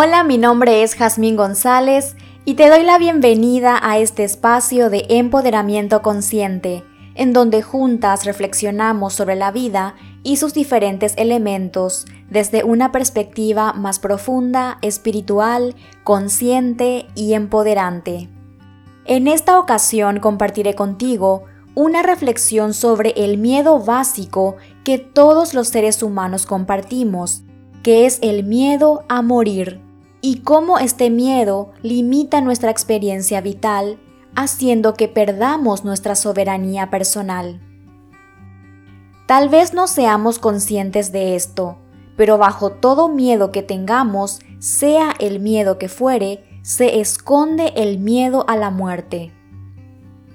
Hola, mi nombre es Jazmín González y te doy la bienvenida a este espacio de empoderamiento consciente, en donde juntas reflexionamos sobre la vida y sus diferentes elementos desde una perspectiva más profunda, espiritual, consciente y empoderante. En esta ocasión compartiré contigo una reflexión sobre el miedo básico que todos los seres humanos compartimos que es el miedo a morir, y cómo este miedo limita nuestra experiencia vital, haciendo que perdamos nuestra soberanía personal. Tal vez no seamos conscientes de esto, pero bajo todo miedo que tengamos, sea el miedo que fuere, se esconde el miedo a la muerte.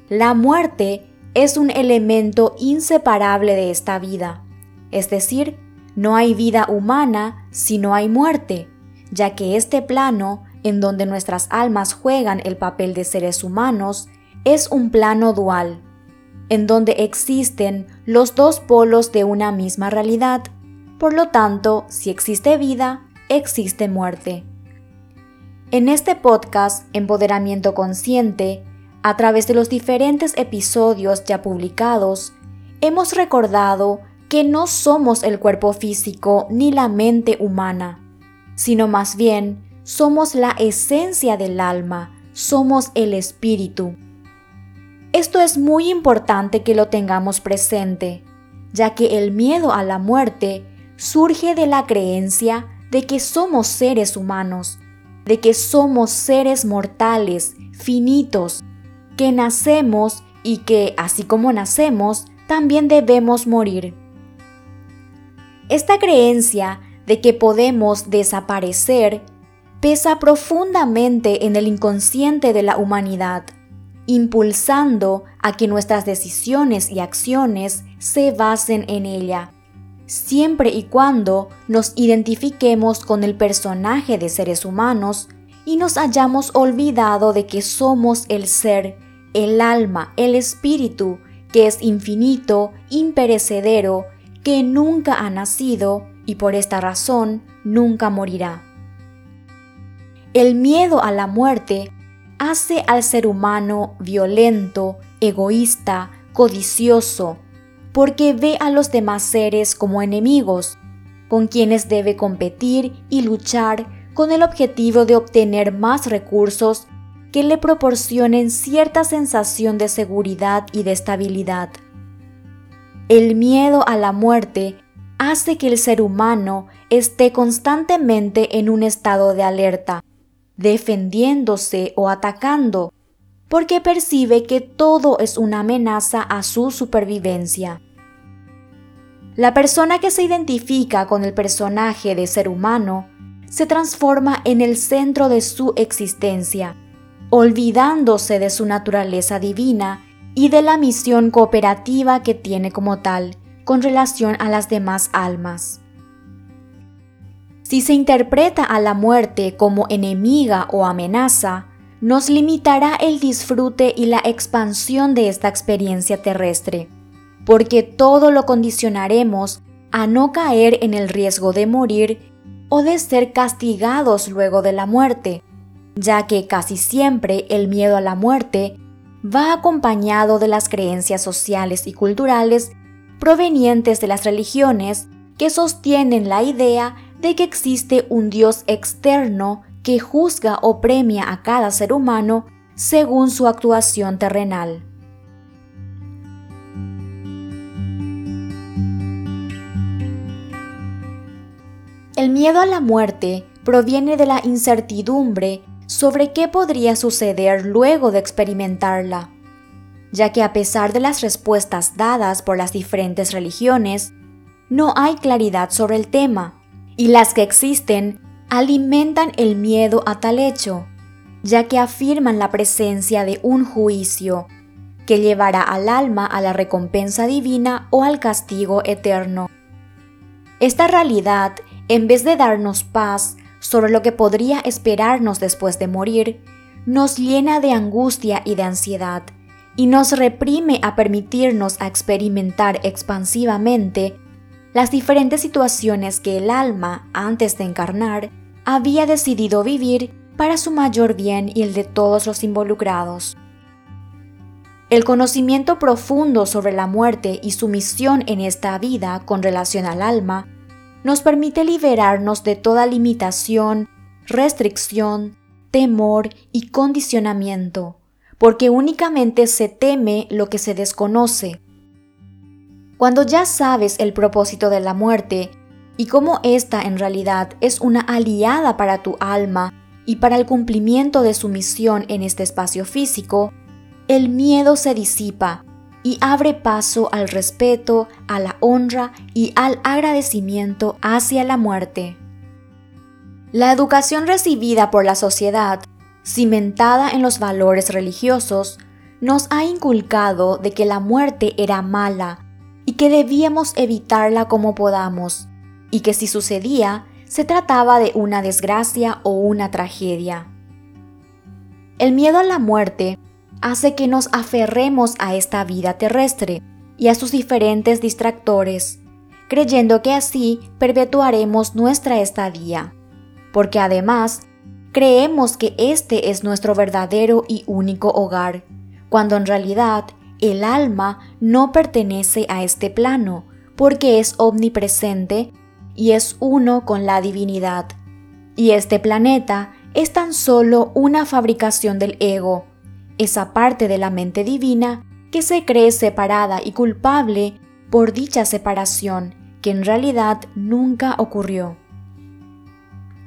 La muerte es un elemento inseparable de esta vida, es decir, no hay vida humana si no hay muerte, ya que este plano, en donde nuestras almas juegan el papel de seres humanos, es un plano dual, en donde existen los dos polos de una misma realidad. Por lo tanto, si existe vida, existe muerte. En este podcast, Empoderamiento Consciente, a través de los diferentes episodios ya publicados, hemos recordado que no somos el cuerpo físico ni la mente humana, sino más bien somos la esencia del alma, somos el espíritu. Esto es muy importante que lo tengamos presente, ya que el miedo a la muerte surge de la creencia de que somos seres humanos, de que somos seres mortales, finitos, que nacemos y que, así como nacemos, también debemos morir. Esta creencia de que podemos desaparecer pesa profundamente en el inconsciente de la humanidad, impulsando a que nuestras decisiones y acciones se basen en ella, siempre y cuando nos identifiquemos con el personaje de seres humanos y nos hayamos olvidado de que somos el ser, el alma, el espíritu, que es infinito, imperecedero que nunca ha nacido y por esta razón nunca morirá. El miedo a la muerte hace al ser humano violento, egoísta, codicioso, porque ve a los demás seres como enemigos, con quienes debe competir y luchar con el objetivo de obtener más recursos que le proporcionen cierta sensación de seguridad y de estabilidad. El miedo a la muerte hace que el ser humano esté constantemente en un estado de alerta, defendiéndose o atacando, porque percibe que todo es una amenaza a su supervivencia. La persona que se identifica con el personaje de ser humano se transforma en el centro de su existencia, olvidándose de su naturaleza divina y de la misión cooperativa que tiene como tal con relación a las demás almas. Si se interpreta a la muerte como enemiga o amenaza, nos limitará el disfrute y la expansión de esta experiencia terrestre, porque todo lo condicionaremos a no caer en el riesgo de morir o de ser castigados luego de la muerte, ya que casi siempre el miedo a la muerte va acompañado de las creencias sociales y culturales provenientes de las religiones que sostienen la idea de que existe un Dios externo que juzga o premia a cada ser humano según su actuación terrenal. El miedo a la muerte proviene de la incertidumbre sobre qué podría suceder luego de experimentarla, ya que a pesar de las respuestas dadas por las diferentes religiones, no hay claridad sobre el tema, y las que existen alimentan el miedo a tal hecho, ya que afirman la presencia de un juicio que llevará al alma a la recompensa divina o al castigo eterno. Esta realidad, en vez de darnos paz, sobre lo que podría esperarnos después de morir, nos llena de angustia y de ansiedad, y nos reprime a permitirnos a experimentar expansivamente las diferentes situaciones que el alma, antes de encarnar, había decidido vivir para su mayor bien y el de todos los involucrados. El conocimiento profundo sobre la muerte y su misión en esta vida con relación al alma nos permite liberarnos de toda limitación, restricción, temor y condicionamiento, porque únicamente se teme lo que se desconoce. Cuando ya sabes el propósito de la muerte y cómo ésta en realidad es una aliada para tu alma y para el cumplimiento de su misión en este espacio físico, el miedo se disipa y abre paso al respeto, a la honra y al agradecimiento hacia la muerte. La educación recibida por la sociedad, cimentada en los valores religiosos, nos ha inculcado de que la muerte era mala y que debíamos evitarla como podamos, y que si sucedía, se trataba de una desgracia o una tragedia. El miedo a la muerte hace que nos aferremos a esta vida terrestre y a sus diferentes distractores, creyendo que así perpetuaremos nuestra estadía, porque además creemos que este es nuestro verdadero y único hogar, cuando en realidad el alma no pertenece a este plano, porque es omnipresente y es uno con la divinidad. Y este planeta es tan solo una fabricación del ego, esa parte de la mente divina que se cree separada y culpable por dicha separación que en realidad nunca ocurrió.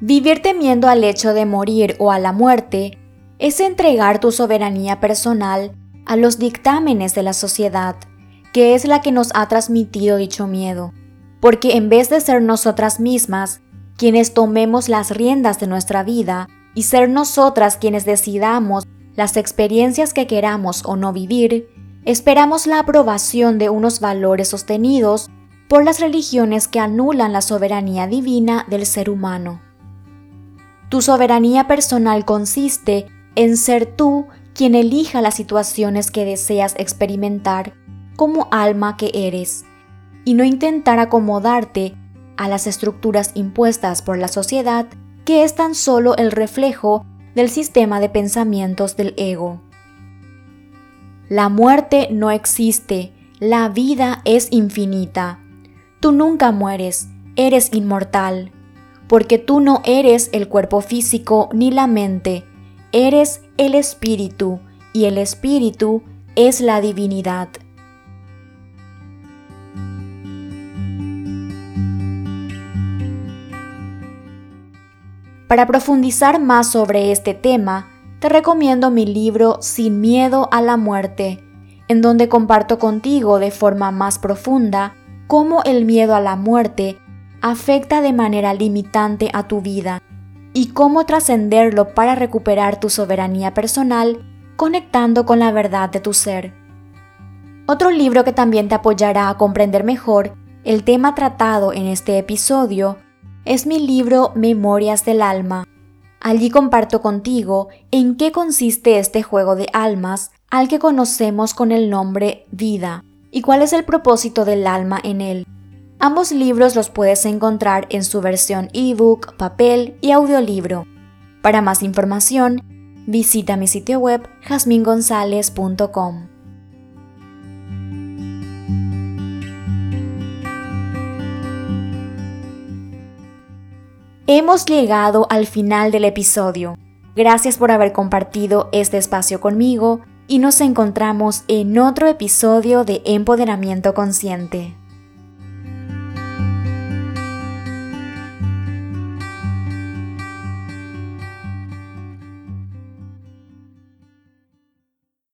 Vivir temiendo al hecho de morir o a la muerte es entregar tu soberanía personal a los dictámenes de la sociedad, que es la que nos ha transmitido dicho miedo, porque en vez de ser nosotras mismas quienes tomemos las riendas de nuestra vida y ser nosotras quienes decidamos las experiencias que queramos o no vivir, esperamos la aprobación de unos valores sostenidos por las religiones que anulan la soberanía divina del ser humano. Tu soberanía personal consiste en ser tú quien elija las situaciones que deseas experimentar como alma que eres, y no intentar acomodarte a las estructuras impuestas por la sociedad que es tan solo el reflejo del sistema de pensamientos del ego. La muerte no existe, la vida es infinita. Tú nunca mueres, eres inmortal, porque tú no eres el cuerpo físico ni la mente, eres el espíritu, y el espíritu es la divinidad. Para profundizar más sobre este tema, te recomiendo mi libro Sin miedo a la muerte, en donde comparto contigo de forma más profunda cómo el miedo a la muerte afecta de manera limitante a tu vida y cómo trascenderlo para recuperar tu soberanía personal conectando con la verdad de tu ser. Otro libro que también te apoyará a comprender mejor el tema tratado en este episodio es mi libro Memorias del Alma. Allí comparto contigo en qué consiste este juego de almas al que conocemos con el nombre vida y cuál es el propósito del alma en él. Ambos libros los puedes encontrar en su versión ebook, papel y audiolibro. Para más información, visita mi sitio web jasmingonzalez.com. Hemos llegado al final del episodio. Gracias por haber compartido este espacio conmigo y nos encontramos en otro episodio de Empoderamiento Consciente.